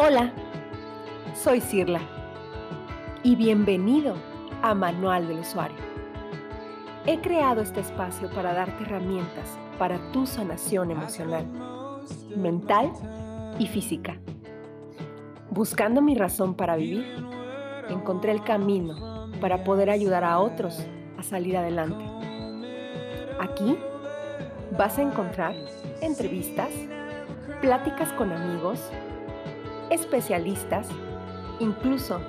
Hola, soy Cirla y bienvenido a Manual del Usuario. He creado este espacio para darte herramientas para tu sanación emocional, mental y física. Buscando mi razón para vivir, encontré el camino para poder ayudar a otros a salir adelante. Aquí vas a encontrar entrevistas, pláticas con amigos, especialistas, incluso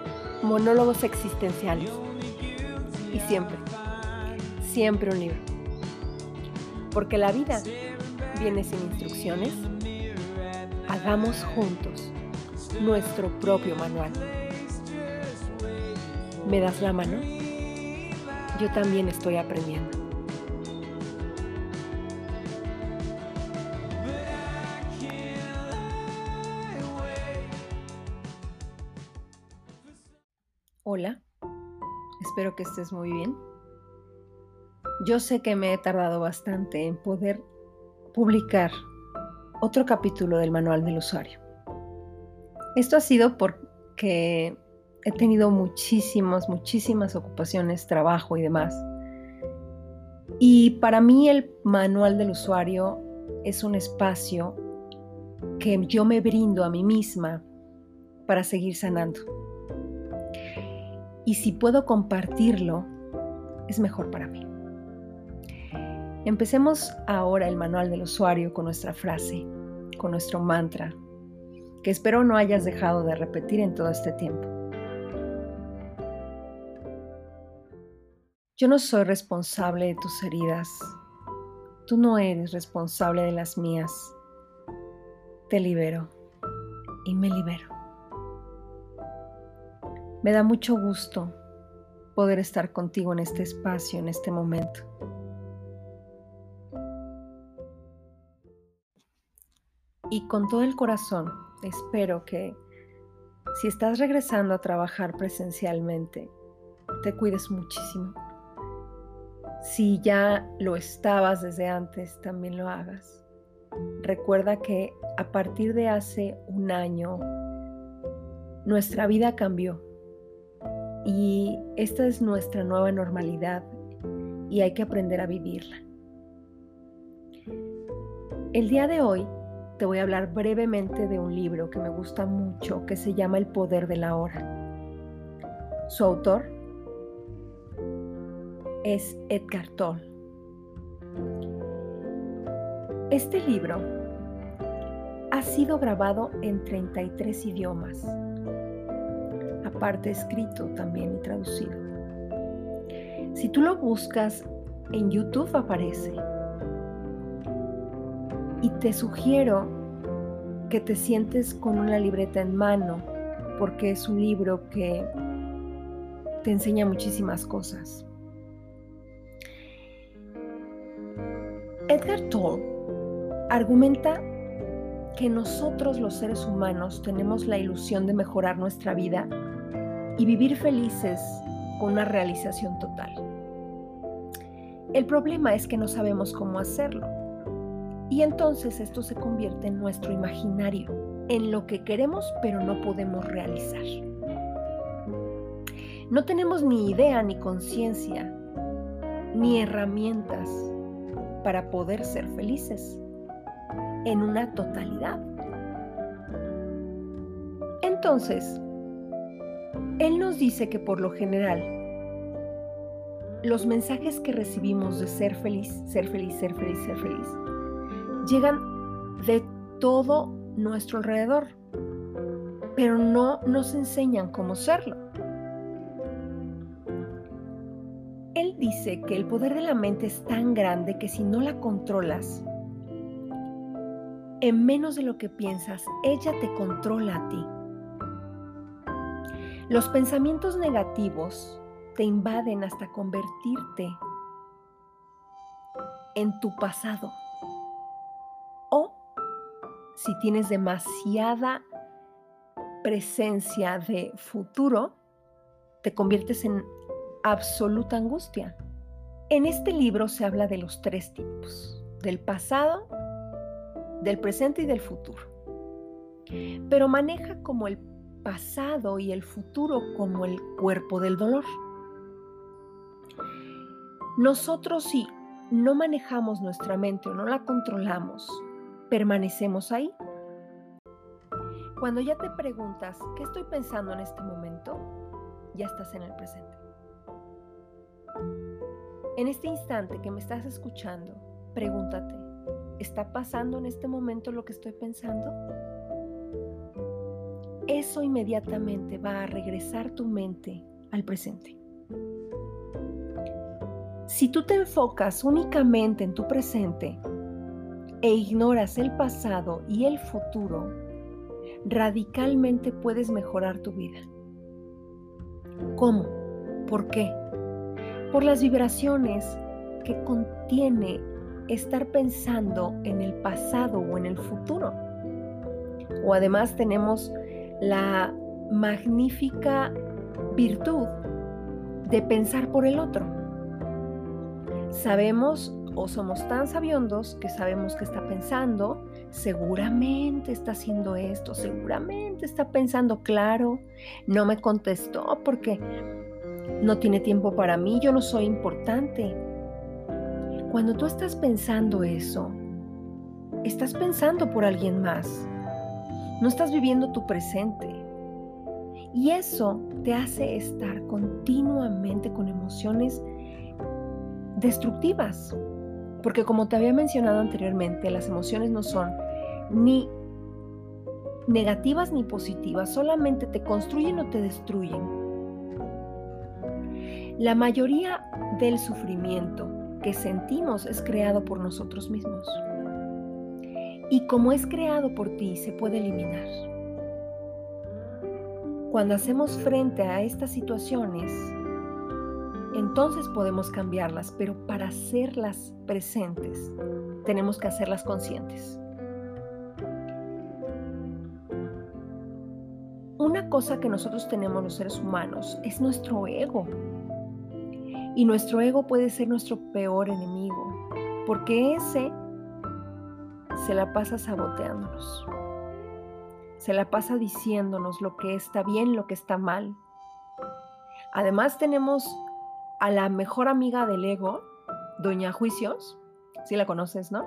monólogos existenciales. Y siempre, siempre un libro. Porque la vida viene sin instrucciones. Hagamos juntos nuestro propio manual. ¿Me das la mano? Yo también estoy aprendiendo. Que estés muy bien. Yo sé que me he tardado bastante en poder publicar otro capítulo del manual del usuario. Esto ha sido porque he tenido muchísimas, muchísimas ocupaciones, trabajo y demás. Y para mí el manual del usuario es un espacio que yo me brindo a mí misma para seguir sanando y si puedo compartirlo, es mejor para mí. Empecemos ahora el manual del usuario con nuestra frase, con nuestro mantra, que espero no hayas dejado de repetir en todo este tiempo. Yo no soy responsable de tus heridas. Tú no eres responsable de las mías. Te libero y me libero. Me da mucho gusto poder estar contigo en este espacio, en este momento. Y con todo el corazón, espero que si estás regresando a trabajar presencialmente, te cuides muchísimo. Si ya lo estabas desde antes, también lo hagas. Recuerda que a partir de hace un año, nuestra vida cambió y esta es nuestra nueva normalidad y hay que aprender a vivirla. El día de hoy te voy a hablar brevemente de un libro que me gusta mucho que se llama El Poder de la Hora. Su autor es Edgar Toll. Este libro ha sido grabado en 33 idiomas parte escrito también y traducido. Si tú lo buscas en YouTube aparece. Y te sugiero que te sientes con una libreta en mano porque es un libro que te enseña muchísimas cosas. Edgar Toll argumenta que nosotros los seres humanos tenemos la ilusión de mejorar nuestra vida y vivir felices con una realización total. El problema es que no sabemos cómo hacerlo. Y entonces esto se convierte en nuestro imaginario, en lo que queremos pero no podemos realizar. No tenemos ni idea ni conciencia ni herramientas para poder ser felices en una totalidad. Entonces, él nos dice que por lo general los mensajes que recibimos de ser feliz, ser feliz, ser feliz, ser feliz, llegan de todo nuestro alrededor, pero no nos enseñan cómo serlo. Él dice que el poder de la mente es tan grande que si no la controlas, en menos de lo que piensas, ella te controla a ti. Los pensamientos negativos te invaden hasta convertirte en tu pasado. O si tienes demasiada presencia de futuro, te conviertes en absoluta angustia. En este libro se habla de los tres tipos, del pasado, del presente y del futuro. pero maneja como el pasado y el futuro como el cuerpo del dolor. Nosotros si no manejamos nuestra mente o no la controlamos, permanecemos ahí. Cuando ya te preguntas, ¿qué estoy pensando en este momento? Ya estás en el presente. En este instante que me estás escuchando, pregúntate, ¿está pasando en este momento lo que estoy pensando? Eso inmediatamente va a regresar tu mente al presente. Si tú te enfocas únicamente en tu presente e ignoras el pasado y el futuro, radicalmente puedes mejorar tu vida. ¿Cómo? ¿Por qué? Por las vibraciones que contiene estar pensando en el pasado o en el futuro. O además tenemos la magnífica virtud de pensar por el otro. Sabemos o somos tan sabiondos que sabemos que está pensando, seguramente está haciendo esto, seguramente está pensando, claro, no me contestó porque no tiene tiempo para mí, yo no soy importante. Cuando tú estás pensando eso, estás pensando por alguien más, no estás viviendo tu presente. Y eso te hace estar continuamente con emociones destructivas. Porque como te había mencionado anteriormente, las emociones no son ni negativas ni positivas, solamente te construyen o te destruyen. La mayoría del sufrimiento que sentimos es creado por nosotros mismos. Y como es creado por ti, se puede eliminar. Cuando hacemos frente a estas situaciones, entonces podemos cambiarlas, pero para hacerlas presentes tenemos que hacerlas conscientes. Una cosa que nosotros tenemos los seres humanos es nuestro ego. Y nuestro ego puede ser nuestro peor enemigo, porque ese se la pasa saboteándonos. Se la pasa diciéndonos lo que está bien, lo que está mal. Además tenemos a la mejor amiga del ego, Doña Juicios. Si la conoces, ¿no?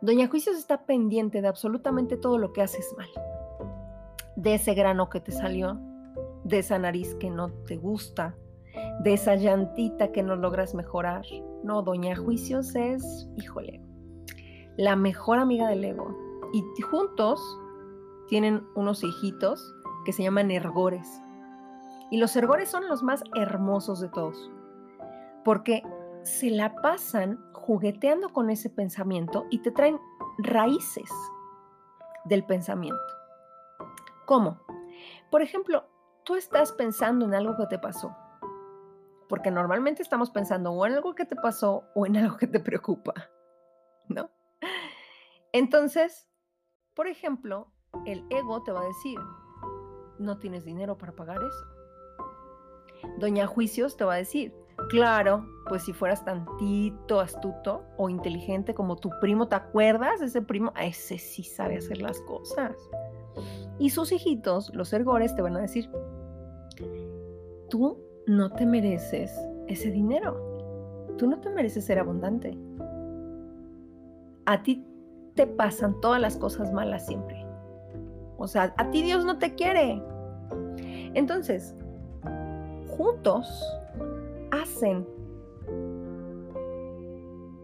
Doña Juicios está pendiente de absolutamente todo lo que haces mal. De ese grano que te salió, de esa nariz que no te gusta, de esa llantita que no logras mejorar. No, Doña Juicios es, híjole, la mejor amiga del ego. Y juntos tienen unos hijitos que se llaman ergores. Y los ergores son los más hermosos de todos, porque se la pasan jugueteando con ese pensamiento y te traen raíces del pensamiento. ¿Cómo? Por ejemplo, tú estás pensando en algo que te pasó, porque normalmente estamos pensando o en algo que te pasó o en algo que te preocupa. Entonces, por ejemplo, el ego te va a decir, no tienes dinero para pagar eso Doña Juicios te va a decir, claro, pues si fueras tantito astuto o inteligente como tu primo, ¿te acuerdas ese primo? ese sí sabe hacer las cosas. Y sus hijitos, los ergores, te van a decir, tú no te mereces ese dinero. Tú no te mereces ser abundante. A ti te pasan todas las cosas malas siempre. O sea, a ti Dios no te quiere. Entonces, juntos hacen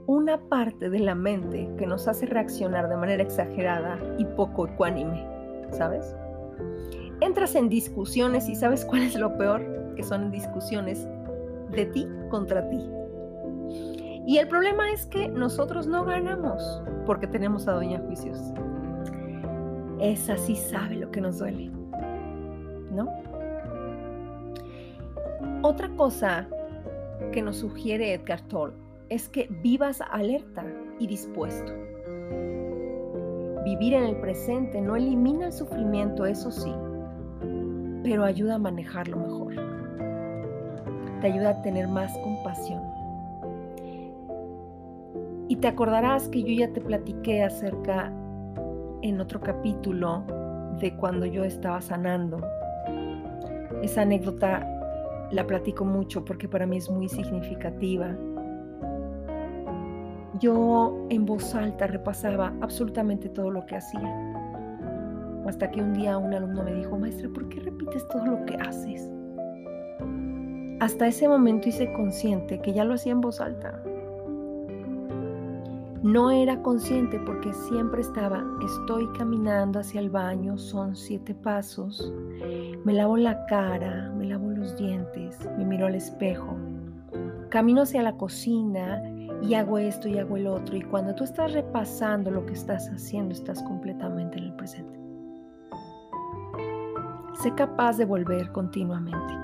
una parte de la mente que nos hace reaccionar de manera exagerada y poco ecuánime, ¿sabes? Entras en discusiones y ¿sabes cuál es lo peor? Que son discusiones de ti contra ti. Y el problema es que nosotros no ganamos porque tenemos a Doña Juicios. Esa sí sabe lo que nos duele, ¿no? Otra cosa que nos sugiere Edgar Tolle es que vivas alerta y dispuesto. Vivir en el presente no elimina el sufrimiento, eso sí, pero ayuda a manejarlo mejor. Te ayuda a tener más compasión. Y te acordarás que yo ya te platiqué acerca en otro capítulo de cuando yo estaba sanando. Esa anécdota la platico mucho porque para mí es muy significativa. Yo en voz alta repasaba absolutamente todo lo que hacía. Hasta que un día un alumno me dijo, maestra, ¿por qué repites todo lo que haces? Hasta ese momento hice consciente que ya lo hacía en voz alta. No era consciente porque siempre estaba, estoy caminando hacia el baño, son siete pasos, me lavo la cara, me lavo los dientes, me miro al espejo, camino hacia la cocina y hago esto y hago el otro. Y cuando tú estás repasando lo que estás haciendo, estás completamente en el presente. Sé capaz de volver continuamente.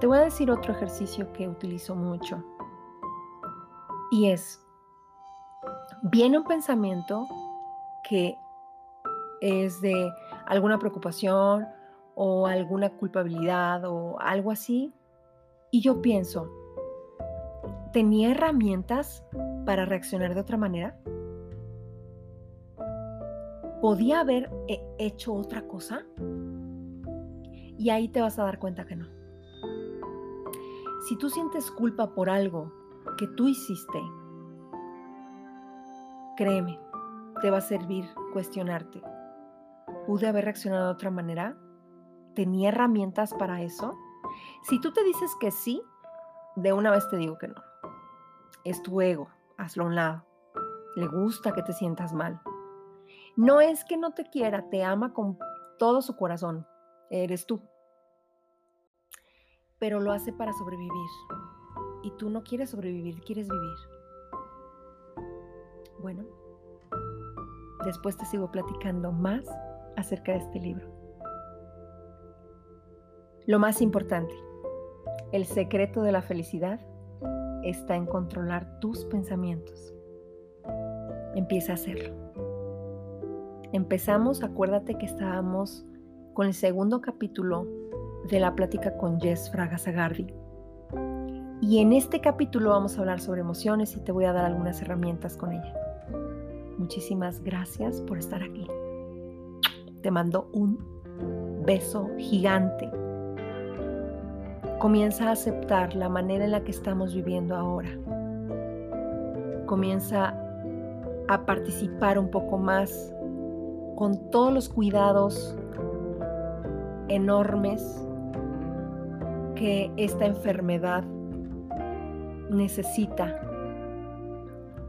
Te voy a decir otro ejercicio que utilizo mucho. Y es, viene un pensamiento que es de alguna preocupación o alguna culpabilidad o algo así, y yo pienso, ¿tenía herramientas para reaccionar de otra manera? ¿Podía haber hecho otra cosa? Y ahí te vas a dar cuenta que no. Si tú sientes culpa por algo que tú hiciste, Créeme, te va a servir cuestionarte. ¿Pude haber reaccionado de otra manera? ¿Tenía herramientas para eso? Si tú te dices que sí, de una vez te digo que no. Es tu ego, hazlo a un lado. Le gusta que te sientas mal. No es que no te quiera, te ama con todo su corazón. Eres tú. Pero lo hace para sobrevivir. Y tú no quieres sobrevivir, quieres vivir. Bueno, después te sigo platicando más acerca de este libro. Lo más importante, el secreto de la felicidad está en controlar tus pensamientos. Empieza a hacerlo. Empezamos, acuérdate que estábamos con el segundo capítulo de la plática con Jess Fraga Zagardi. Y en este capítulo vamos a hablar sobre emociones y te voy a dar algunas herramientas con ella. Muchísimas gracias por estar aquí. Te mando un beso gigante. Comienza a aceptar la manera en la que estamos viviendo ahora. Comienza a participar un poco más con todos los cuidados enormes que esta enfermedad necesita,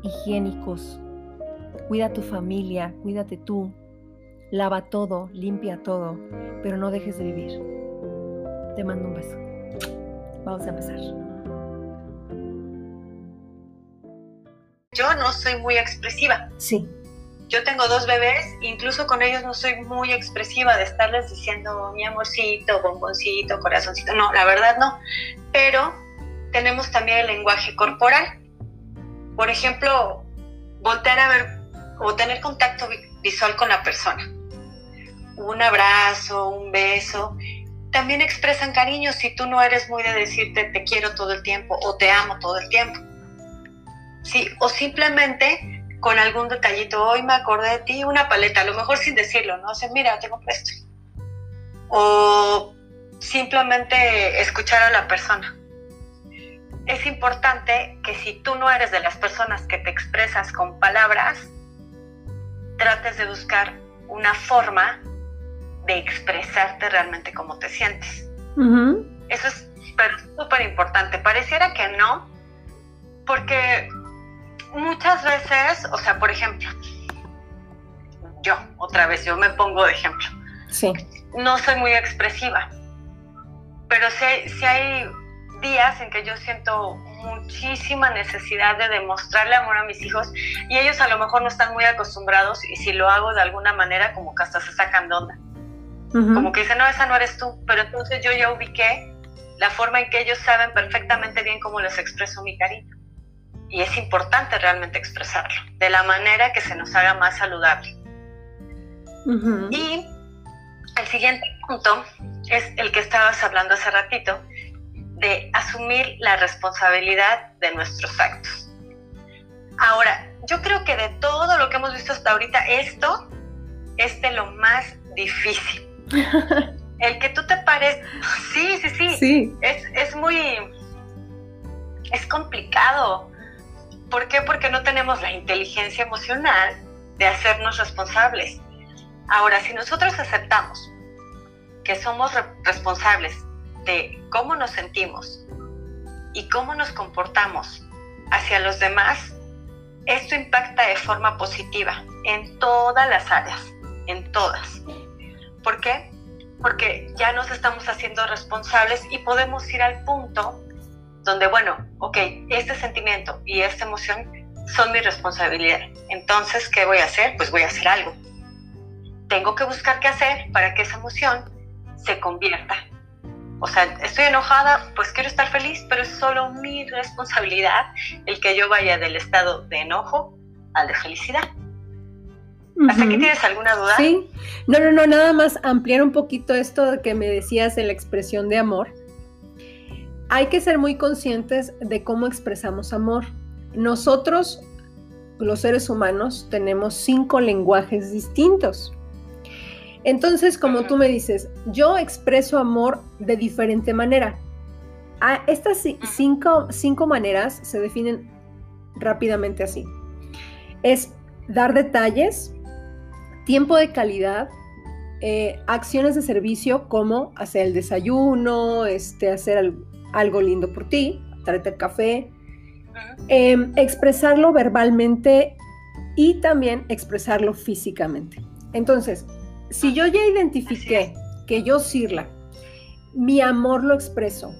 higiénicos, Cuida tu familia, cuídate tú, lava todo, limpia todo, pero no dejes de vivir. Te mando un beso. Vamos a empezar. Yo no soy muy expresiva. Sí. Yo tengo dos bebés, incluso con ellos no soy muy expresiva de estarles diciendo mi amorcito, bomboncito, corazoncito. No, la verdad no. Pero tenemos también el lenguaje corporal. Por ejemplo, voltear a ver o tener contacto visual con la persona. Un abrazo, un beso, también expresan cariño si tú no eres muy de decirte te quiero todo el tiempo o te amo todo el tiempo. Sí, o simplemente con algún detallito, hoy me acordé de ti, una paleta, a lo mejor sin decirlo, ¿no? O sea, mira, tengo esto. O simplemente escuchar a la persona. Es importante que si tú no eres de las personas que te expresas con palabras, trates de buscar una forma de expresarte realmente cómo te sientes. Eso es súper importante. Pareciera que no, porque muchas veces, o sea, por ejemplo, yo, otra vez, yo me pongo de ejemplo. Sí. No soy muy expresiva, pero si si hay días en que yo siento muchísima necesidad de demostrarle amor a mis hijos y ellos a lo mejor no están muy acostumbrados y si lo hago de alguna manera como que hasta se sacan de onda. Como que dicen, no, esa no eres tú, pero entonces yo ya ubiqué la forma en que ellos saben perfectamente bien cómo les expreso mi cariño. Y es importante realmente expresarlo, de la manera que se nos haga más saludable. Y el siguiente punto es el que estabas hablando hace ratito, de asumir la responsabilidad de nuestros actos. Ahora, yo creo que de todo lo que hemos visto hasta ahorita, esto es de lo más difícil. El que tú te pares, sí, sí, sí, sí. Es, es muy, es complicado. ¿Por qué? Porque no tenemos la inteligencia emocional de hacernos responsables. Ahora, si nosotros aceptamos que somos responsables cómo nos sentimos y cómo nos comportamos hacia los demás, esto impacta de forma positiva en todas las áreas, en todas. ¿Por qué? Porque ya nos estamos haciendo responsables y podemos ir al punto donde, bueno, ok, este sentimiento y esta emoción son mi responsabilidad. Entonces, ¿qué voy a hacer? Pues voy a hacer algo. Tengo que buscar qué hacer para que esa emoción se convierta. O sea, estoy enojada, pues quiero estar feliz, pero es solo mi responsabilidad el que yo vaya del estado de enojo al de felicidad. ¿Hasta aquí tienes alguna duda? Sí. No, no, no, nada más ampliar un poquito esto de que me decías de la expresión de amor. Hay que ser muy conscientes de cómo expresamos amor. Nosotros, los seres humanos, tenemos cinco lenguajes distintos. Entonces, como tú me dices, yo expreso amor de diferente manera. Ah, estas cinco, cinco maneras se definen rápidamente así. Es dar detalles, tiempo de calidad, eh, acciones de servicio como hacer el desayuno, este, hacer algo lindo por ti, traerte el café, em, expresarlo verbalmente y también expresarlo físicamente. Entonces, si yo ya identifiqué que yo, Sirla, mi amor lo expreso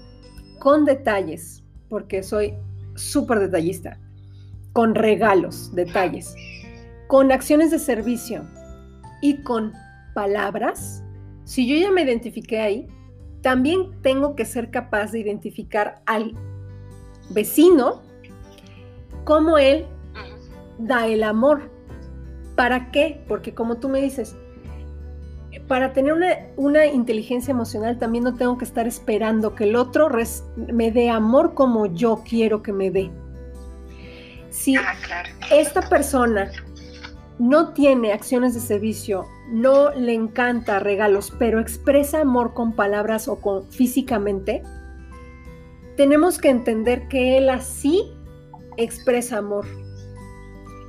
con detalles, porque soy súper detallista, con regalos, detalles, con acciones de servicio y con palabras, si yo ya me identifiqué ahí, también tengo que ser capaz de identificar al vecino cómo él da el amor. ¿Para qué? Porque como tú me dices, para tener una, inteligencia emocional también no tengo que estar esperando que el otro me dé amor como yo quiero que me dé. Si ah, esta persona no tiene acciones de servicio, no le encanta regalos, pero expresa amor con palabras o con físicamente, tenemos que entender que él así expresa amor.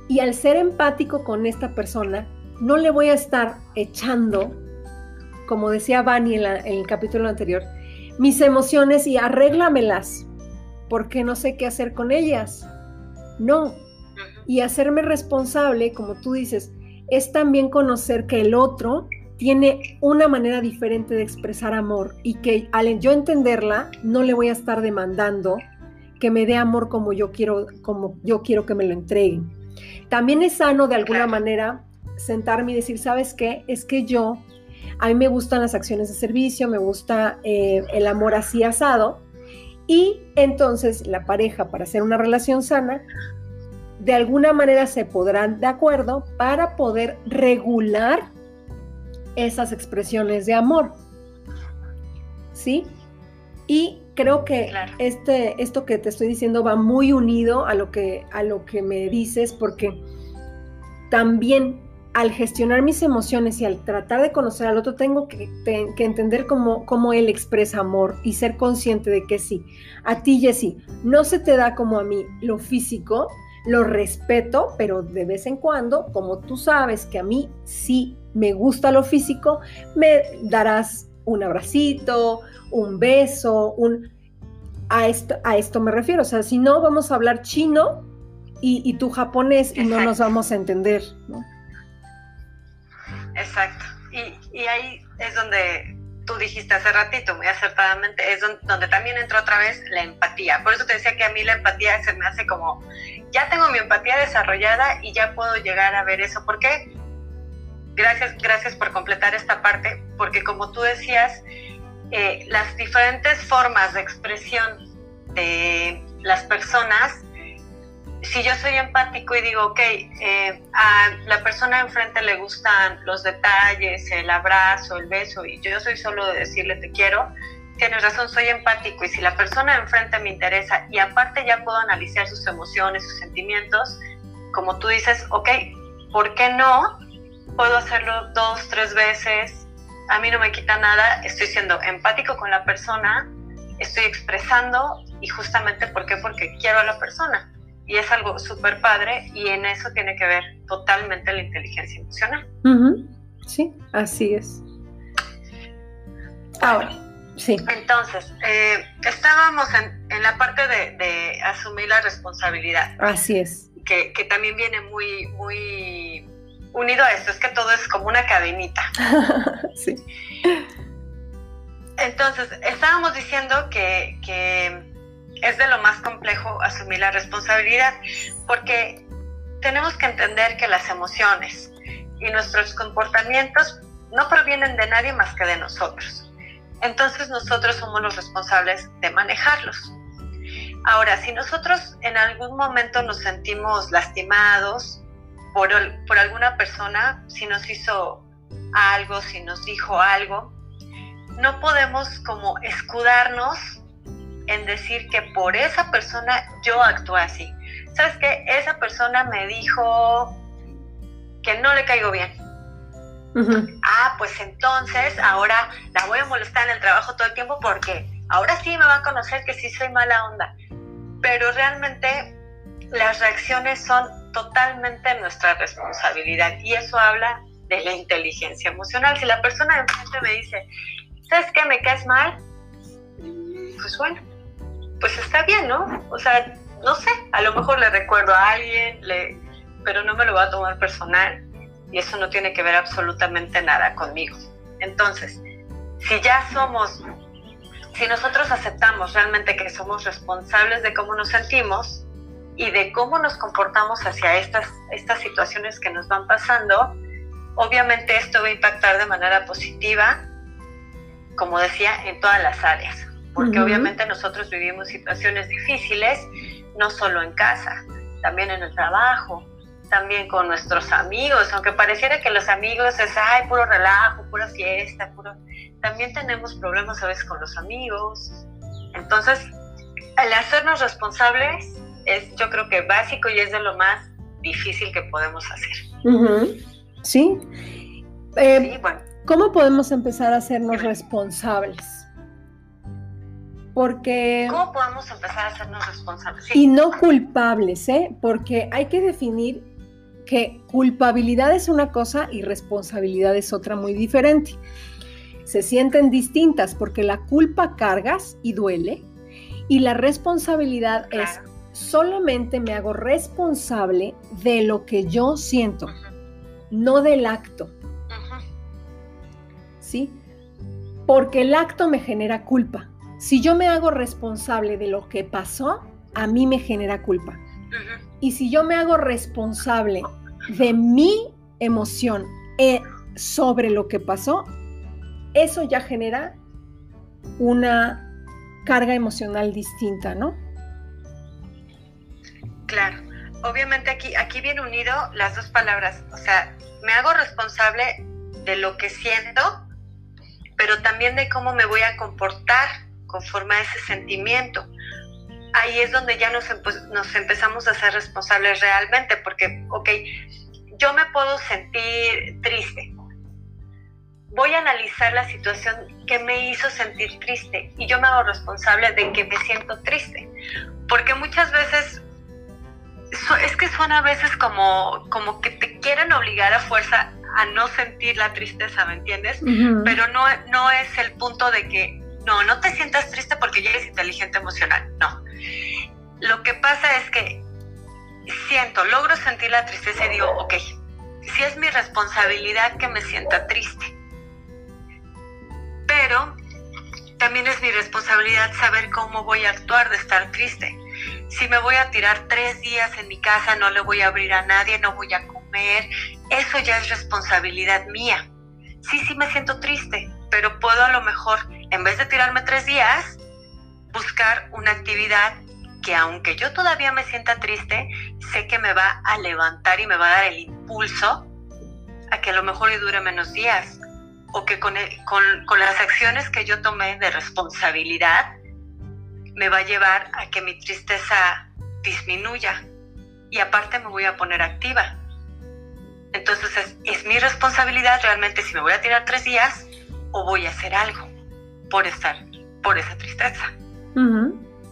Y al ser empático con esta persona, no le voy a estar echando como decía Vani en, el capítulo anterior, mis emociones y arréglamelas, porque no sé qué hacer con ellas. No. Y hacerme responsable, como tú dices, es también conocer que el otro tiene una manera diferente de expresar amor y que al yo entenderla, no le voy a estar demandando que me dé amor como yo quiero, como yo quiero que me lo entreguen. También es sano de alguna manera sentarme y decir, ¿sabes qué? Es que yo a mí me gustan las acciones de servicio, me gusta eh, el amor así asado. Y entonces la pareja, para hacer una relación sana, de alguna manera se podrán de acuerdo para poder regular esas expresiones de amor. ¿Sí? Y creo que este, esto que te estoy diciendo va muy unido a lo que, a lo que me dices, porque también al gestionar mis emociones y al tratar de conocer al otro, tengo que, entender cómo, cómo, él expresa amor y ser consciente de que sí. A ti, Jessy, no se te da como a mí lo físico, lo respeto, pero de vez en cuando, como tú sabes que a mí sí me gusta lo físico, me darás un abracito, un beso, un... A esto, a esto me refiero, o sea, si no, vamos a hablar chino y, y tú japonés y no nos vamos a entender, ¿no? Exacto. Y, ahí es donde tú dijiste hace ratito, muy acertadamente, es donde, también entra otra vez la empatía. Por eso te decía que a mí la empatía se me hace como, ya tengo mi empatía desarrollada y ya puedo llegar a ver eso. ¿Por qué? Gracias, gracias por completar esta parte, porque como tú decías, eh, las diferentes formas de expresión de las personas si yo soy empático y digo, ok, eh, a la persona enfrente le gustan los detalles, el abrazo, el beso, y yo soy solo de decirle te quiero, tienes razón, soy empático. Y si la persona enfrente me interesa y aparte ya puedo analizar sus emociones, sus sentimientos, como tú dices, ok, ¿por qué no? puedo hacerlo dos, tres veces, a mí no me quita nada, estoy siendo empático con la persona, estoy expresando y justamente ¿por qué? Porque quiero a la persona. Y es algo súper padre y en eso tiene que ver totalmente la inteligencia emocional. Sí, así es. Ahora, sí. Entonces, eh, estábamos en, en, la parte de, de, asumir la responsabilidad. Así es. Que, que, también viene muy, muy unido a esto, es que todo es como una cadenita. sí. Entonces, estábamos diciendo que, que es de lo más complejo asumir la responsabilidad, porque tenemos que entender que las emociones y nuestros comportamientos no provienen de nadie más que de nosotros. Entonces nosotros somos los responsables de manejarlos. Ahora, si nosotros en algún momento nos sentimos lastimados por, por alguna persona, si nos hizo algo, si nos dijo algo, no podemos como escudarnos en decir que por esa persona yo actué así. ¿Sabes qué? Esa persona me dijo que no le caigo bien. Ah, pues entonces ahora la voy a molestar en el trabajo todo el tiempo porque ahora sí me va a conocer que sí soy mala onda. Pero realmente las reacciones son totalmente nuestra responsabilidad y eso habla de la inteligencia emocional. Si la persona de enfrente me dice, ¿sabes qué? Me caes mal, pues bueno, pues está bien, ¿no? O sea, no sé, a lo mejor le recuerdo a alguien, le, pero no me lo va a tomar personal y eso no tiene que ver absolutamente nada conmigo. Entonces, si ya somos, si nosotros aceptamos realmente que somos responsables de cómo nos sentimos y de cómo nos comportamos hacia estas, estas situaciones que nos van pasando, obviamente esto va a impactar de manera positiva, como decía, en todas las áreas, porque obviamente nosotros vivimos situaciones difíciles, no solo en casa, también en el trabajo, también con nuestros amigos, aunque pareciera que los amigos es, ay, puro relajo, pura fiesta, puro... También tenemos problemas a veces con los amigos. Entonces, el hacernos responsables es yo creo que básico y es de lo más difícil que podemos hacer. Sí. Eh, bueno. ¿Cómo podemos empezar a hacernos responsables? Porque... ¿Cómo podemos empezar a hacernos responsables? Y no culpables, ¿eh? Porque hay que definir que culpabilidad es una cosa y responsabilidad es otra muy diferente. Se sienten distintas porque la culpa cargas y duele y la responsabilidad es solamente me hago responsable de lo que yo siento, no del acto. ¿Sí? Porque el acto me genera culpa. Si yo me hago responsable de lo que pasó, a mí me genera culpa. Y si yo me hago responsable de mi emoción eh, sobre lo que pasó, eso ya genera una carga emocional distinta, ¿no? Claro, obviamente aquí, aquí viene unido las dos palabras, o sea, me hago responsable de lo que siento, pero también de cómo me voy a comportar conforme a ese sentimiento. Ahí es donde ya nos, nos empezamos a ser responsables realmente, porque, ok, yo me puedo sentir triste. Voy a analizar la situación que me hizo sentir triste y yo me hago responsable de que me siento triste. Porque muchas veces, es que suena a veces como, como que te quieren obligar a fuerza a no sentir la tristeza, ¿me entiendes? Pero no, no es el punto de que, no, no te sientas triste porque ya eres inteligente emocional, no. Lo que pasa es que siento, logro sentir la tristeza y digo, ok, si es mi responsabilidad que me sienta triste, pero también es mi responsabilidad saber cómo voy a actuar de estar triste. Si me voy a tirar tres días en mi casa, no le voy a abrir a nadie, no voy a comer, eso ya es responsabilidad mía. Sí, sí me siento triste, pero puedo a lo mejor, en vez de tirarme tres días, buscar una actividad que aunque yo todavía me sienta triste, sé que me va a levantar y me va a dar el impulso a que a lo mejor dure menos días. O que con, con, las acciones que yo tomé de responsabilidad me va a llevar a que mi tristeza disminuya. Y aparte me voy a poner activa. Entonces es, es mi responsabilidad realmente si me voy a tirar tres días o voy a hacer algo por estar, por esa tristeza.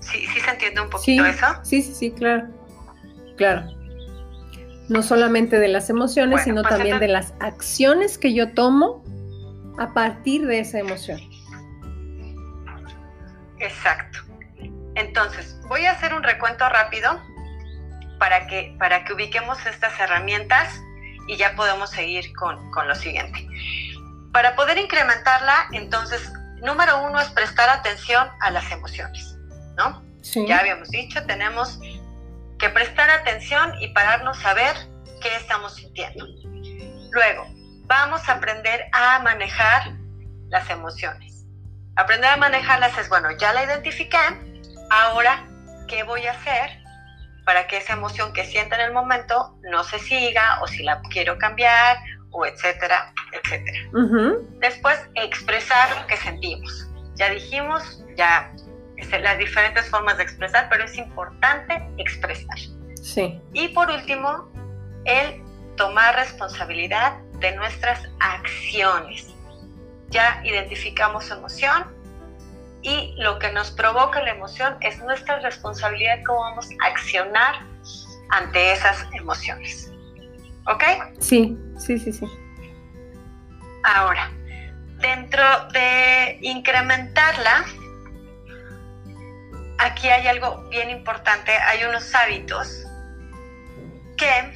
¿Sí, ¿Sí se entiende un poquito eso? Sí, sí, sí, claro. Claro. No solamente de las emociones, sino pues también de las acciones que yo tomo a partir de esa emoción. Exacto. Entonces, voy a hacer un recuento rápido para que, para que ubiquemos estas herramientas y ya podemos seguir con, con lo siguiente. Para poder incrementarla, entonces, número uno es prestar atención a las emociones, ¿no? Ya habíamos dicho, tenemos que prestar atención y pararnos a ver qué estamos sintiendo. Luego, vamos a aprender a manejar las emociones. Aprender a manejarlas es, bueno, ya la identifiqué, ahora, ¿qué voy a hacer para que esa emoción que sienta en el momento no se siga o si la quiero cambiar o etcétera, etcétera. Después, expresar lo que sentimos. Ya dijimos, ya las diferentes formas de expresar, pero es importante expresar. Sí. Y por último, el tomar responsabilidad de nuestras acciones. Ya identificamos emoción y lo que nos provoca la emoción es nuestra responsabilidad cómo vamos a accionar ante esas emociones. ¿Ok? Sí, sí, sí, sí. Ahora, dentro de incrementarla, aquí hay algo bien importante, hay unos hábitos que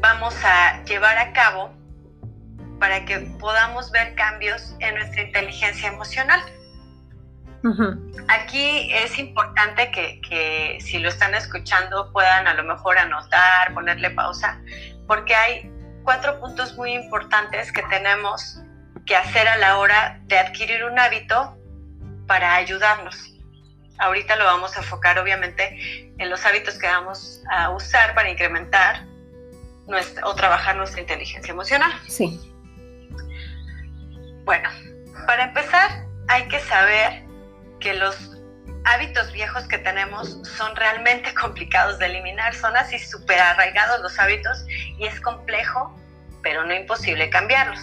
vamos a llevar a cabo para que podamos ver cambios en nuestra inteligencia emocional. Aquí es importante que, que, si lo están escuchando puedan a lo mejor anotar, ponerle pausa, porque hay cuatro puntos muy importantes que tenemos que hacer a la hora de adquirir un hábito para ayudarnos. Ahorita lo vamos a enfocar obviamente en los hábitos que vamos a usar para incrementar nuestra, o trabajar nuestra inteligencia emocional. Sí. Bueno, para empezar hay que saber que los hábitos viejos que tenemos son realmente complicados de eliminar, son así súper arraigados los hábitos y es complejo, pero no imposible cambiarlos.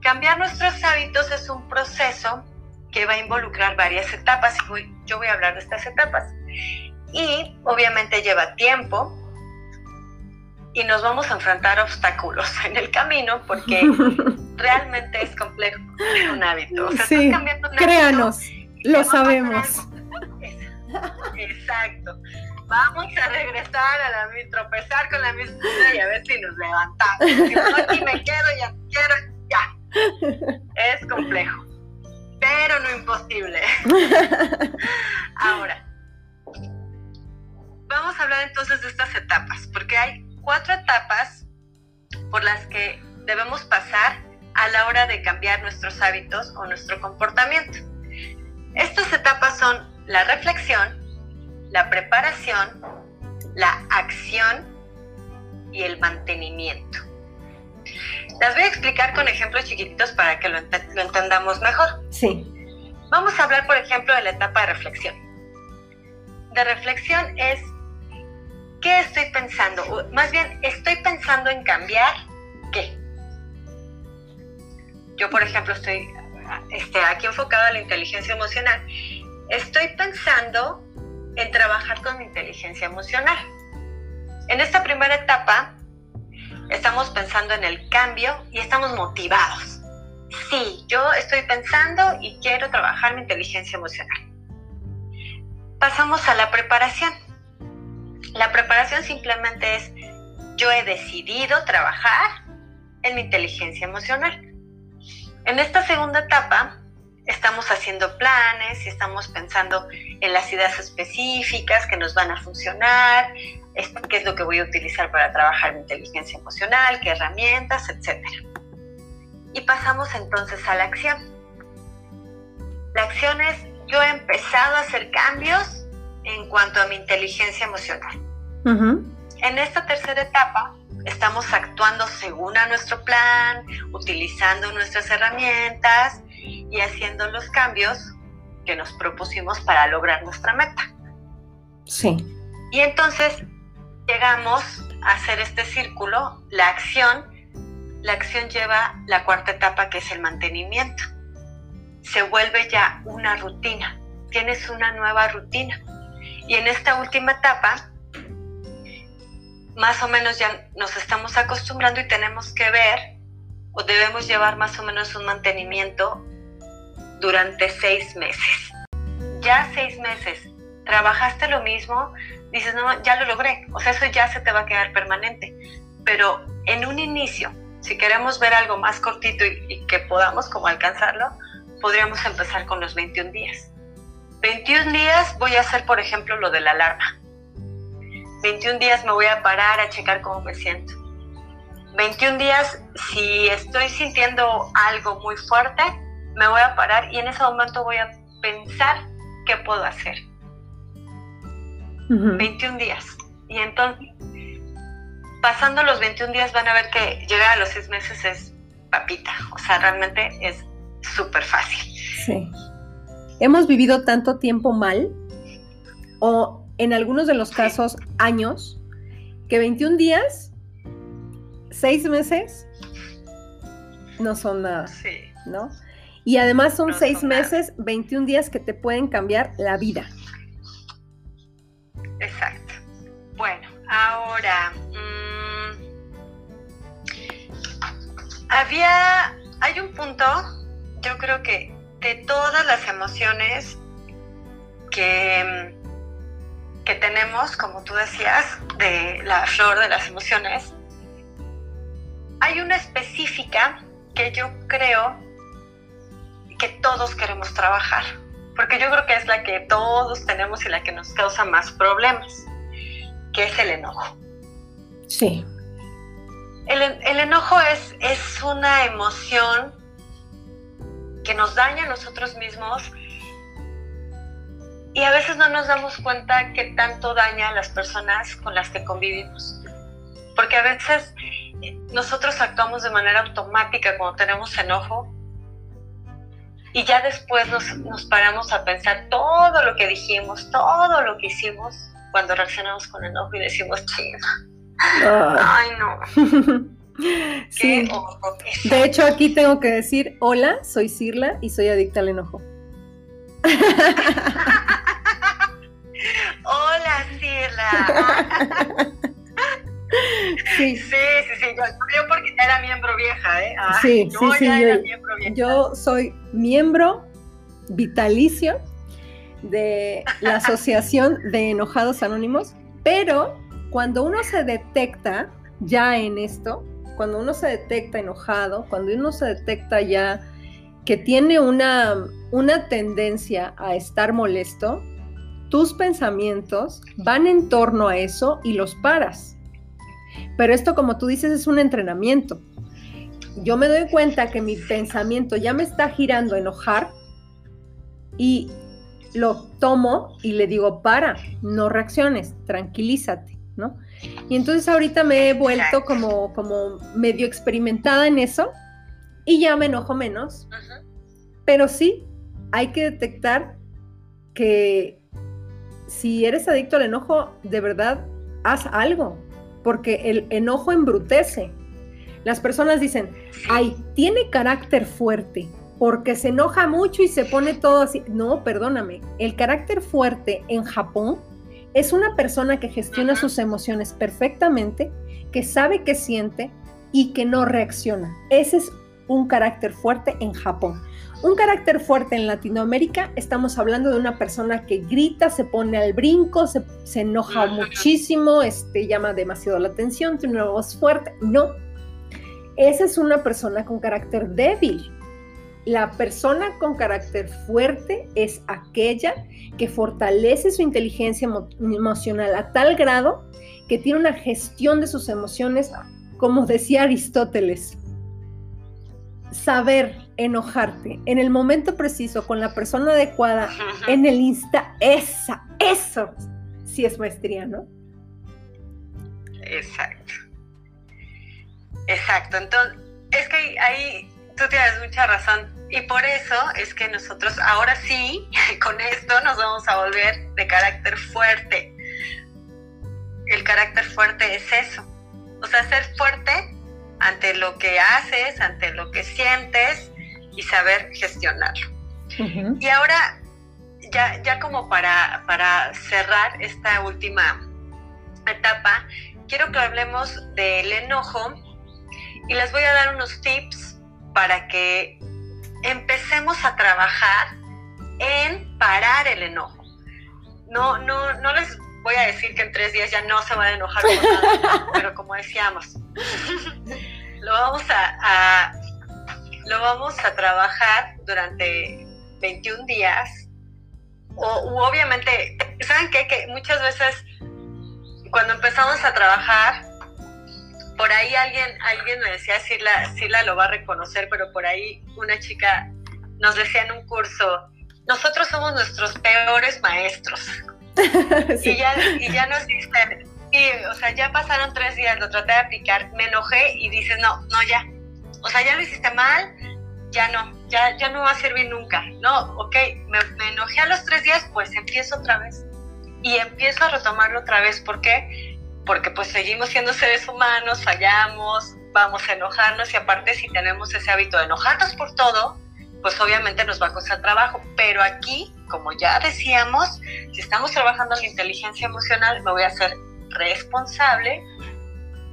Cambiar nuestros hábitos es un proceso que va a involucrar varias etapas y yo voy a hablar de estas etapas. Y obviamente lleva tiempo y nos vamos a enfrentar obstáculos en el camino porque realmente es complejo un hábito. sí, créanos, lo sabemos. Exacto. Vamos a regresar a la tropezar con la misma y a ver si nos levantamos. Si no, aquí me quedo, ya quiero, ya. Es complejo pero no imposible. Ahora, vamos a hablar entonces de estas etapas, porque hay cuatro etapas por las que debemos pasar a la hora de cambiar nuestros hábitos o nuestro comportamiento. Estas etapas son la reflexión, la preparación, la acción y el mantenimiento. Las voy a explicar con ejemplos chiquititos para que lo, entendamos mejor. Sí. Vamos a hablar, por ejemplo, de la etapa de reflexión. De reflexión es, ¿qué estoy pensando? más bien, ¿estoy pensando en cambiar qué? Yo, por ejemplo, estoy este, aquí enfocado a la inteligencia emocional. Estoy pensando en trabajar con mi inteligencia emocional. En esta primera etapa, estamos pensando en el cambio y estamos motivados. Sí, yo estoy pensando y quiero trabajar mi inteligencia emocional. Pasamos a la preparación. La preparación simplemente es yo he decidido trabajar en mi inteligencia emocional. En esta segunda etapa estamos haciendo planes y estamos pensando en las ideas específicas que nos van a funcionar, qué es lo que voy a utilizar para trabajar mi inteligencia emocional, qué herramientas, etc. Y pasamos entonces a la acción. La acción es, yo he empezado a hacer cambios en cuanto a mi inteligencia emocional. En esta tercera etapa estamos actuando según a nuestro plan, utilizando nuestras herramientas y haciendo los cambios que nos propusimos para lograr nuestra meta. Sí. Y entonces llegamos hacer este círculo, la acción, la acción lleva la cuarta etapa que es el mantenimiento. Se vuelve ya una rutina, tienes una nueva rutina. Y en esta última etapa, más o menos ya nos estamos acostumbrando y tenemos que ver o debemos llevar más o menos un mantenimiento durante seis meses. Ya seis meses, trabajaste lo mismo, dices, no, ya lo logré, o sea, eso ya se te va a quedar permanente. Pero en un inicio, si queremos ver algo más cortito y, que podamos como alcanzarlo, podríamos empezar con los 21 días. 21 días voy a hacer, por ejemplo, lo de la alarma. 21 días me voy a parar a checar cómo me siento. 21 días, si estoy sintiendo algo muy fuerte, me voy a parar y en ese momento voy a pensar qué puedo hacer. 21 días. Y entonces, pasando los 21 días van a ver que llegar a los 6 meses es papita. O sea, realmente es súper fácil. Sí. Hemos vivido tanto tiempo mal, o en algunos de los casos años, que 21 días, 6 meses, no son nada. Sí. ¿No? Y además son 6 meses, 21 días que te pueden cambiar la vida. Exacto. Bueno, ahora, mm, había, hay un punto, yo creo que de todas las emociones que, que tenemos, como tú decías, de la flor de las emociones, hay una específica que yo creo que todos queremos trabajar porque yo creo que es la que todos tenemos y la que nos causa más problemas, que es el enojo. Sí. El, enojo es, es una emoción que nos daña a nosotros mismos y a veces no nos damos cuenta que tanto daña a las personas con las que convivimos. Porque a veces nosotros actuamos de manera automática cuando tenemos enojo y ya después nos, paramos a pensar todo lo que dijimos, todo lo que hicimos cuando reaccionamos con enojo y decimos, chido. Ah. Ay, no. Sí. De hecho, aquí tengo que decir, hola, soy Cirla y soy adicta al enojo. hola, Cirla. Sí. sí, sí, sí. Yo, porque era miembro vieja, ¿eh? sí, sí, sí. yo, yo soy miembro vitalicio de la Asociación de Enojados Anónimos, pero cuando uno se detecta ya en esto, cuando uno se detecta enojado, cuando uno se detecta ya que tiene una, una tendencia a estar molesto, tus pensamientos van en torno a eso y los paras. Pero esto, como tú dices, es un entrenamiento. Yo me doy cuenta que mi pensamiento ya me está girando a enojar y lo tomo y le digo, para, no reacciones, tranquilízate, ¿no? Y entonces ahorita me he vuelto como, como medio experimentada en eso y ya me enojo menos. Pero sí, hay que detectar que si eres adicto al enojo, de verdad, haz algo, porque el enojo embrutece. Las personas dicen, ay, tiene carácter fuerte, porque se enoja mucho y se pone todo así. No, perdóname, el carácter fuerte en Japón es una persona que gestiona sus emociones perfectamente, que sabe qué siente y que no reacciona. Ese es un carácter fuerte en Japón. Un carácter fuerte en Latinoamérica, estamos hablando de una persona que grita, se pone al brinco, se, enoja muchísimo, este, llama demasiado la atención, tiene una voz fuerte. No, esa es una persona con carácter débil. La persona con carácter fuerte es aquella que fortalece su inteligencia emocional a tal grado que tiene una gestión de sus emociones, como decía Aristóteles, saber enojarte en el momento preciso, con la persona adecuada, en el insta, esa, eso sí es maestría, ¿no? Exacto. Exacto. Entonces, es que ahí tú tienes mucha razón. Y por eso es que nosotros ahora sí, con esto nos vamos a volver de carácter fuerte. el carácter fuerte es eso. O sea, ser fuerte ante lo que haces, ante lo que sientes y saber gestionarlo. Y ahora, ya, ya como para, para cerrar esta última etapa, quiero que hablemos del enojo y les voy a dar unos tips para que empecemos a trabajar en parar el enojo. No, no, no les voy a decir que en tres días ya no se van a enojar pero como decíamos, lo vamos a, lo vamos a trabajar durante 21 días. O obviamente, ¿saben qué? Que muchas veces cuando empezamos a trabajar, por ahí alguien, alguien me decía, Sila, Sila lo va a reconocer, pero por ahí una chica nos decía en un curso, nosotros somos nuestros peores maestros. y, ya, y ya nos dicen, o sea, ya pasaron tres días, lo traté de aplicar, me enojé y dices, no, no, ya. O sea, ya lo hiciste mal, ya no, ya, ya no va a servir nunca. No, ok, me, me enojé a los tres días, pues empiezo otra vez. Y empiezo a retomarlo otra vez. ¿Por qué? Porque pues seguimos siendo seres humanos, fallamos, vamos a enojarnos y aparte si tenemos ese hábito de enojarnos por todo, pues obviamente nos va a costar trabajo. Pero aquí, como ya decíamos, si estamos trabajando en la inteligencia emocional, me voy a hacer responsable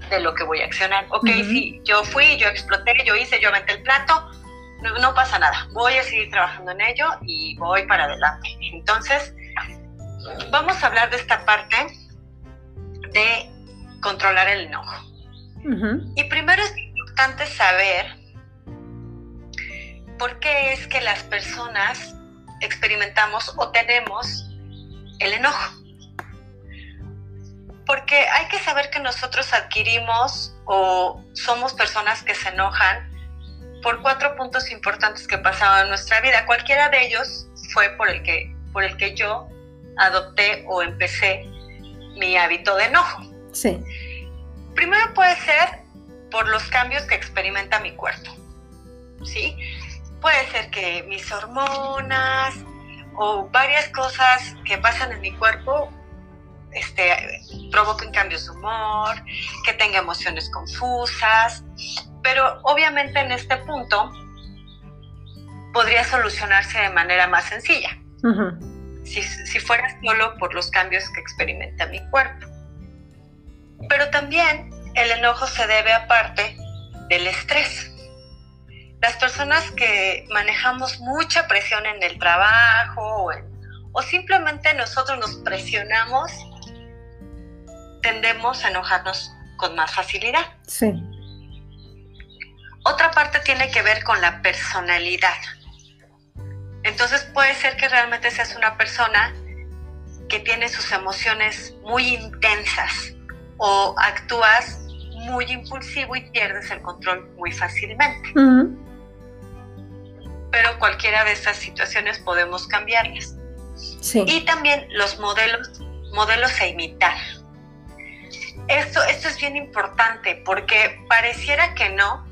de lo que voy a accionar. Ok, si yo fui, yo exploté, yo hice, yo aventé el plato, no, pasa nada. Voy a seguir trabajando en ello y voy para adelante. Entonces, vamos a hablar de esta parte de controlar el enojo. Y primero es importante saber por qué es que las personas experimentamos o tenemos el enojo. Porque hay que saber que nosotros adquirimos o somos personas que se enojan por cuatro puntos importantes que pasaban en nuestra vida. Cualquiera de ellos fue por el que, por el que yo adopté o empecé mi hábito de enojo. Sí. Primero puede ser por los cambios que experimenta mi cuerpo. ¿Sí? Puede ser que mis hormonas o varias cosas que pasan en mi cuerpo este, provoquen cambios de humor, que tenga emociones confusas, pero obviamente en este punto podría solucionarse de manera más sencilla. si, si fuera solo por los cambios que experimenta mi cuerpo. Pero también el enojo se debe aparte del estrés. Las personas que manejamos mucha presión en el trabajo o, o simplemente nosotros nos presionamos tendemos a enojarnos con más facilidad. Sí. Otra parte tiene que ver con la personalidad. Entonces puede ser que realmente seas una persona que tiene sus emociones muy intensas o actúas muy impulsivo y pierdes el control muy fácilmente. Pero cualquiera de estas situaciones podemos cambiarlas. Sí. Y también los modelos, modelos a imitar. Esto, esto es bien importante porque pareciera que no,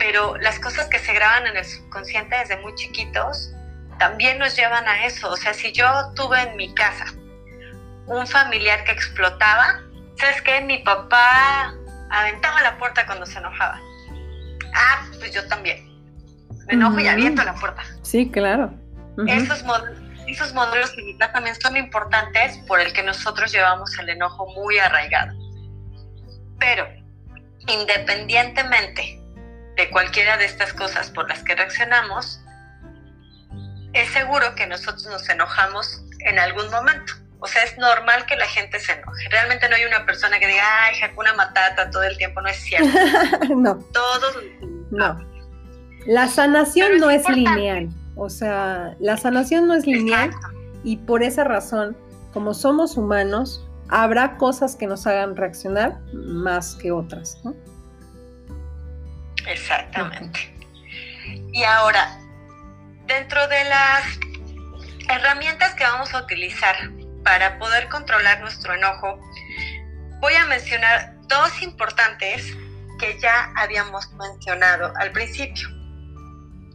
pero las cosas que se graban en el subconsciente desde muy chiquitos también nos llevan a eso. O sea, si yo tuve en mi casa un familiar que explotaba, ¿sabes qué? Mi papá aventaba la puerta cuando se enojaba. Ah, pues yo también. Me enojo y aviento la puerta. Sí, claro. Esos modelos esos modelos de también son importantes por el que nosotros llevamos el enojo muy arraigado. Pero independientemente de cualquiera de estas cosas por las que reaccionamos, es seguro que nosotros nos enojamos en algún momento. O sea, es normal que la gente se enoje. Realmente no hay una persona que diga, ay, Hakuna Matata todo el tiempo. No es cierto. no. Todos. No. La sanación no es lineal. O sea, la sanación no es lineal y por esa razón, como somos humanos, habrá cosas que nos hagan reaccionar más que otras, ¿no? Exactamente. Y ahora, dentro de las herramientas que vamos a utilizar para poder controlar nuestro enojo, voy a mencionar dos importantes que ya habíamos mencionado al principio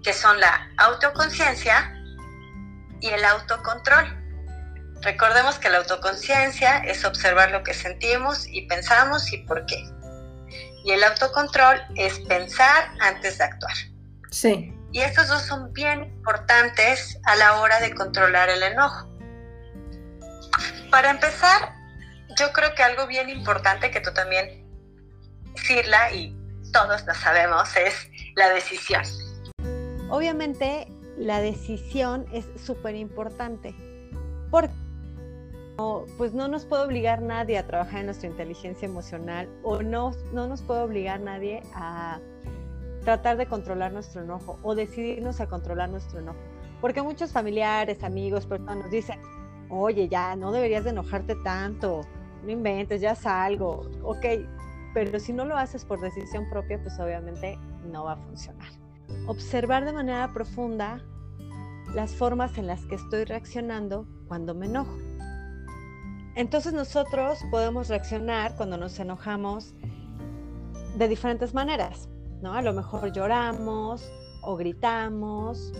que son la autoconciencia y el autocontrol. Recordemos que la autoconciencia es observar lo que sentimos y pensamos y por qué. Y el autocontrol es pensar antes de actuar. Sí. Y estos dos son bien importantes a la hora de controlar el enojo. Para empezar, yo creo que algo bien importante que tú también, Sirla, y todos lo sabemos, es la decisión. Obviamente, la decisión es súper importante porque pues no nos puede obligar nadie a trabajar en nuestra inteligencia emocional o no, no nos puede obligar nadie a tratar de controlar nuestro enojo o decidirnos a controlar nuestro enojo. Porque muchos familiares, amigos, personas nos dicen, oye, ya no deberías de enojarte tanto, no inventes, ya salgo, ok, pero si no lo haces por decisión propia, pues obviamente no va a funcionar. Observar de manera profunda las formas en las que estoy reaccionando cuando me enojo. Entonces nosotros podemos reaccionar cuando nos enojamos de diferentes maneras, ¿no? A lo mejor lloramos o gritamos,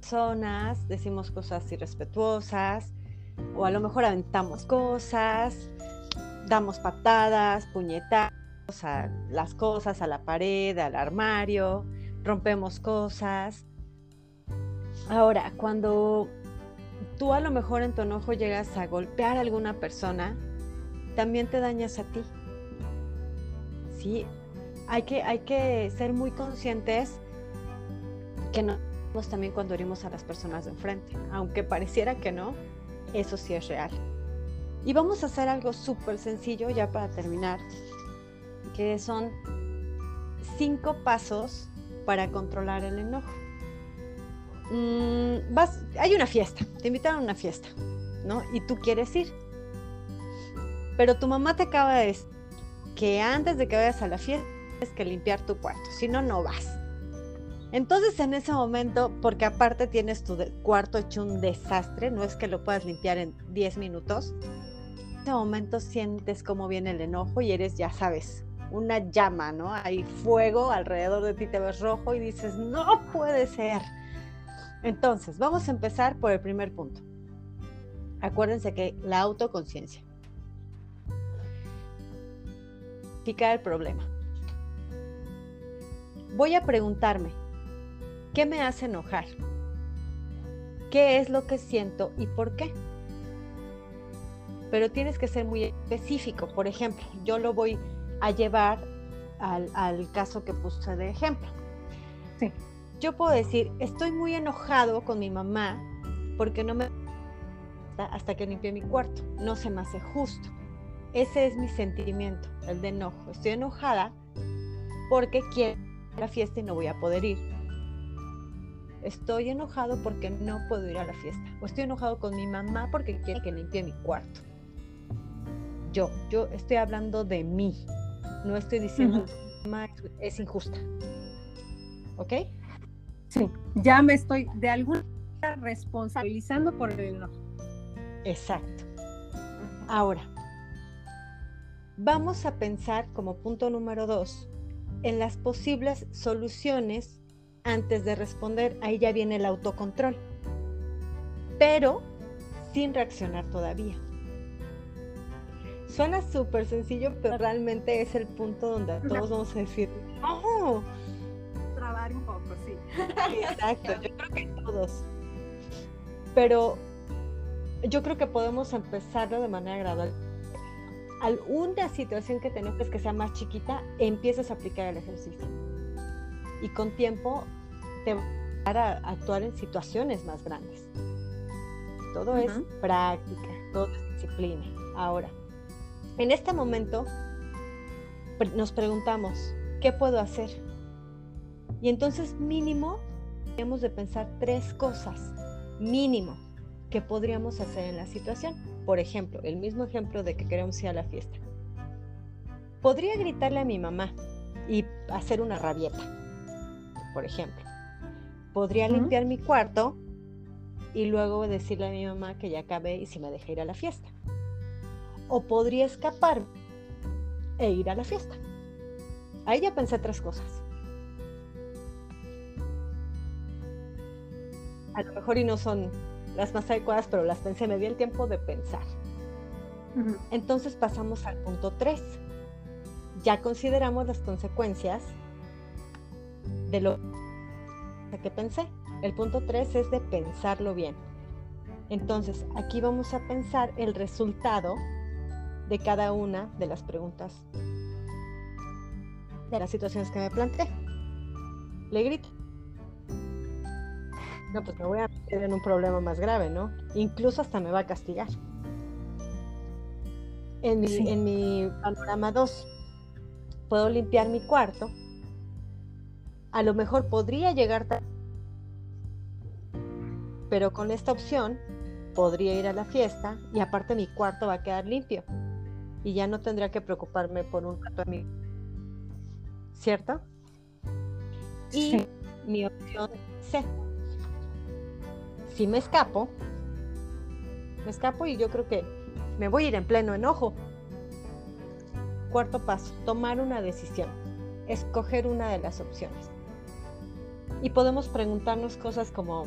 personas, decimos cosas irrespetuosas, o a lo mejor aventamos cosas, damos patadas, puñetazos a las cosas, a la pared, al armario, rompemos cosas. Ahora, cuando tú a lo mejor en tu enojo llegas a golpear a alguna persona, también te dañas a ti. Sí, hay que, hay que ser muy conscientes que no también cuando herimos a las personas de enfrente, aunque pareciera que no, eso sí es real. Y vamos a hacer algo súper sencillo ya para terminar, que son cinco pasos para controlar el enojo. Mm, vas, hay una fiesta, te invitaron a una fiesta, ¿no? Y tú quieres ir. Pero tu mamá te acaba de decir que antes de que vayas a la fiesta tienes que limpiar tu cuarto, si no, no vas. Entonces en ese momento, porque aparte tienes tu cuarto hecho un desastre, no es que lo puedas limpiar en 10 minutos, en ese momento sientes cómo viene el enojo y eres, ya sabes, una llama, ¿no? Hay fuego alrededor de ti, te ves rojo y dices, no puede ser. Entonces, vamos a empezar por el primer punto. Acuérdense que la autoconciencia. Picar el problema. Voy a preguntarme, ¿Qué me hace enojar? ¿Qué es lo que siento y por qué? Pero tienes que ser muy específico. Por ejemplo, yo lo voy a llevar al, caso que puse de ejemplo. Sí. Yo puedo decir, estoy muy enojado con mi mamá porque no me hasta que limpié mi cuarto. No se me hace justo. Ese es mi sentimiento, el de enojo. Estoy enojada porque quiero la fiesta y no voy a poder ir estoy enojado porque no puedo ir a la fiesta. O estoy enojado con mi mamá porque quiere que limpie mi cuarto. Yo, yo estoy hablando de mí. No estoy diciendo que es injusta. ¿Ok? Sí, ya me estoy de alguna manera responsabilizando por el enojo. Exacto. Ahora, vamos a pensar como punto número dos en las posibles soluciones antes de responder, ahí ya viene el autocontrol, pero sin reaccionar todavía. Suena súper sencillo, pero realmente es el punto donde todos vamos a decir, ¡oh! Trabar un poco, sí. Exacto, yo creo que todos. Pero yo creo que podemos empezarlo de manera gradual. Alguna situación que tenemos que sea más chiquita, empiezas a aplicar el ejercicio y con tiempo te va a actuar en situaciones más grandes. Todo es práctica, todo es disciplina. Ahora, en este momento nos preguntamos, ¿qué puedo hacer? Y entonces mínimo tenemos de pensar tres cosas, mínimo, que podríamos hacer en la situación. Por ejemplo, el mismo ejemplo de que queremos ir a la fiesta. Podría gritarle a mi mamá y hacer una rabieta por ejemplo. Podría limpiar mi cuarto y luego decirle a mi mamá que ya acabé y si me deja ir a la fiesta. O podría escapar e ir a la fiesta. Ahí ya pensé tres cosas. A lo mejor y no son las más adecuadas, pero las pensé, me di el tiempo de pensar. Entonces pasamos al punto 3. Ya consideramos las consecuencias de lo que pensé. El punto 3 es de pensarlo bien. Entonces, aquí vamos a pensar el resultado de cada una de las preguntas, de las situaciones que me planteé. Le grito. No, pues me voy a meter en un problema más grave, ¿no? Incluso hasta me va a castigar. En mi, en mi panorama 2, puedo limpiar mi cuarto. A lo mejor podría llegar pero con esta opción podría ir a la fiesta y aparte mi cuarto va a quedar limpio y ya no tendría que preocuparme por un rato amigo. ¿Cierto? Y mi opción C. Si me escapo, me escapo y yo creo que me voy a ir en pleno enojo. Cuarto paso, tomar una decisión, escoger una de las opciones. Y podemos preguntarnos cosas como,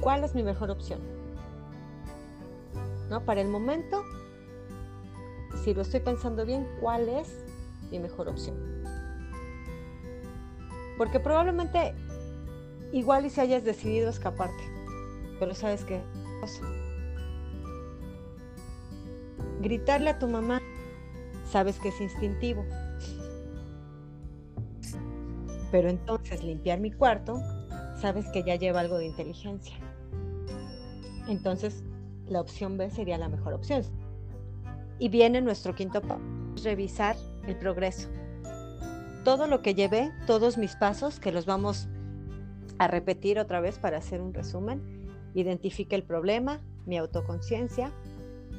¿cuál es mi mejor opción? ¿No? Para el momento, si lo estoy pensando bien, ¿cuál es mi mejor opción? Porque probablemente igual y si hayas decidido escaparte, pero sabes qué Gritarle a tu mamá, sabes que es instintivo. Pero entonces limpiar mi cuarto, sabes que ya lleva algo de inteligencia. Entonces, la opción B sería la mejor opción. Y viene nuestro quinto paso, revisar el progreso. Todo lo que llevé, todos mis pasos, que los vamos a repetir otra vez para hacer un resumen, identifique el problema, mi autoconciencia,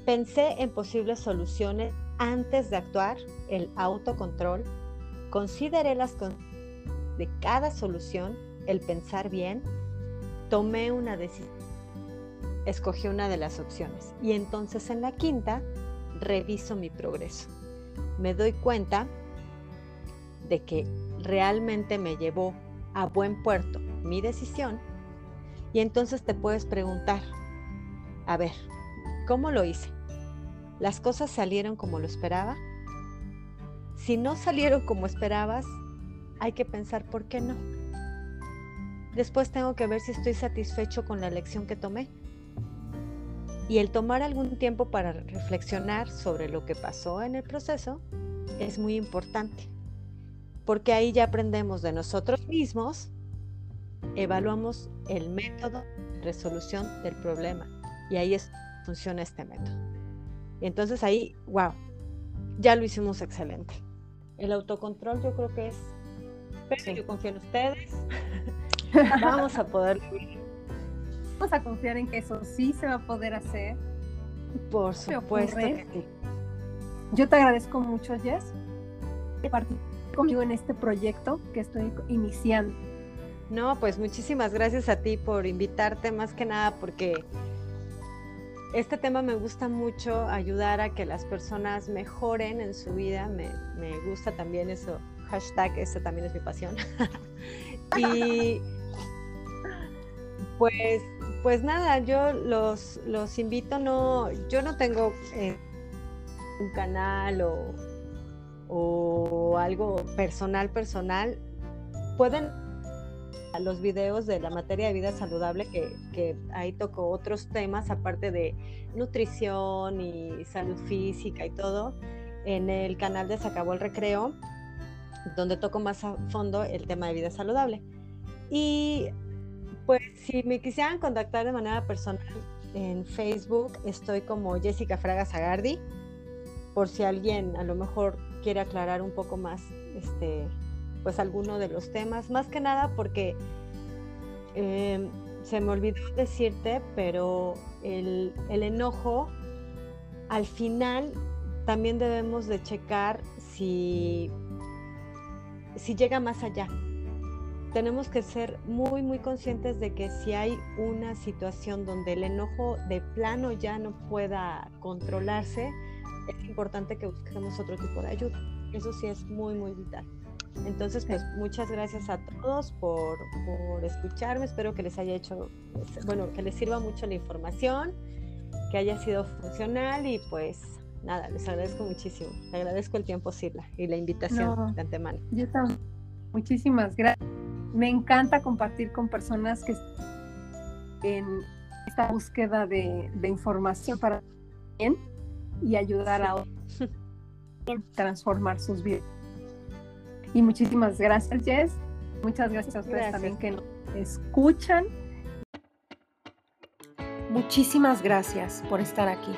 Pensé en posibles soluciones antes de actuar, el autocontrol. Consideré las de cada solución, el pensar bien. Tomé una decisión. Escogí una de las opciones. Y entonces en la quinta, reviso mi progreso. Me doy cuenta de que realmente me llevó a buen puerto mi decisión. Y entonces te puedes preguntar, a ver, ¿Cómo lo hice? ¿Las cosas salieron como lo esperaba? Si no salieron como esperabas, hay que pensar por qué no. Después tengo que ver si estoy satisfecho con la elección que tomé. Y el tomar algún tiempo para reflexionar sobre lo que pasó en el proceso es muy importante, porque ahí ya aprendemos de nosotros mismos, evaluamos el método de resolución del problema y ahí es funciona este método. Y entonces ahí, wow, ya lo hicimos excelente. El autocontrol yo creo que es, pero yo confío en ustedes. Vamos a poder Vamos a confiar en que eso sí se va a poder hacer. Por supuesto Yo te agradezco mucho, Jess, participar conmigo en este proyecto que estoy iniciando. No, pues muchísimas gracias a ti por invitarte, más que nada porque este tema me gusta mucho, ayudar a que las personas mejoren en su vida. Me, gusta también eso, hashtag, eso también es mi pasión. y pues, pues nada, yo los, los invito, no, yo no tengo eh, un canal o, o algo personal, personal. Pueden los videos de la materia de vida saludable, que, ahí tocó otros temas, aparte de nutrición y salud física y todo, en el canal de Se acabó el recreo, donde toco más a fondo el tema de vida saludable. Y pues si me quisieran contactar de manera personal en Facebook, estoy como Jessica Fraga Zagardi, por si alguien a lo mejor quiere aclarar un poco más este, pues alguno de los temas, más que nada porque em, se me olvidó decirte, pero el, el, enojo, al final también debemos de checar si, si llega más allá. Tenemos que ser muy, muy conscientes de que si hay una situación donde el enojo de plano ya no pueda controlarse, es importante que busquemos otro tipo de ayuda. Eso sí es muy, muy vital. Entonces, pues muchas gracias a todos por, por escucharme. Espero que les haya hecho, bueno, que les sirva mucho la información, que haya sido funcional y pues nada, les agradezco muchísimo. Le agradezco el tiempo, Sila, y la invitación de antemano. Yo también. Muchísimas gracias. Me encanta compartir con personas que en esta búsqueda de, de información para bien y ayudar a otros a transformar sus vidas. Y muchísimas gracias, Jess. Muchas gracias a ustedes también que nos escuchan. Muchísimas gracias por estar aquí.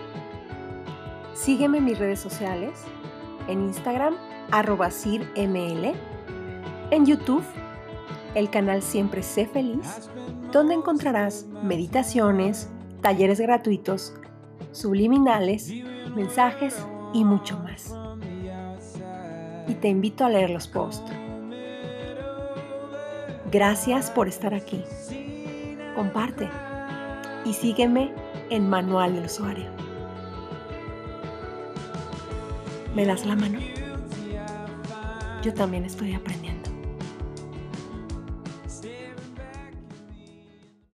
Sígueme en mis redes sociales, en Instagram, arroba cirml, en YouTube, el canal Siempre Sé Feliz, donde encontrarás meditaciones, talleres gratuitos, subliminales, mensajes y mucho más. Y te invito a leer los posts. Gracias por estar aquí. Comparte y sígueme en Manual del Usuario. ¿Me das la mano? Yo también estoy aprendiendo.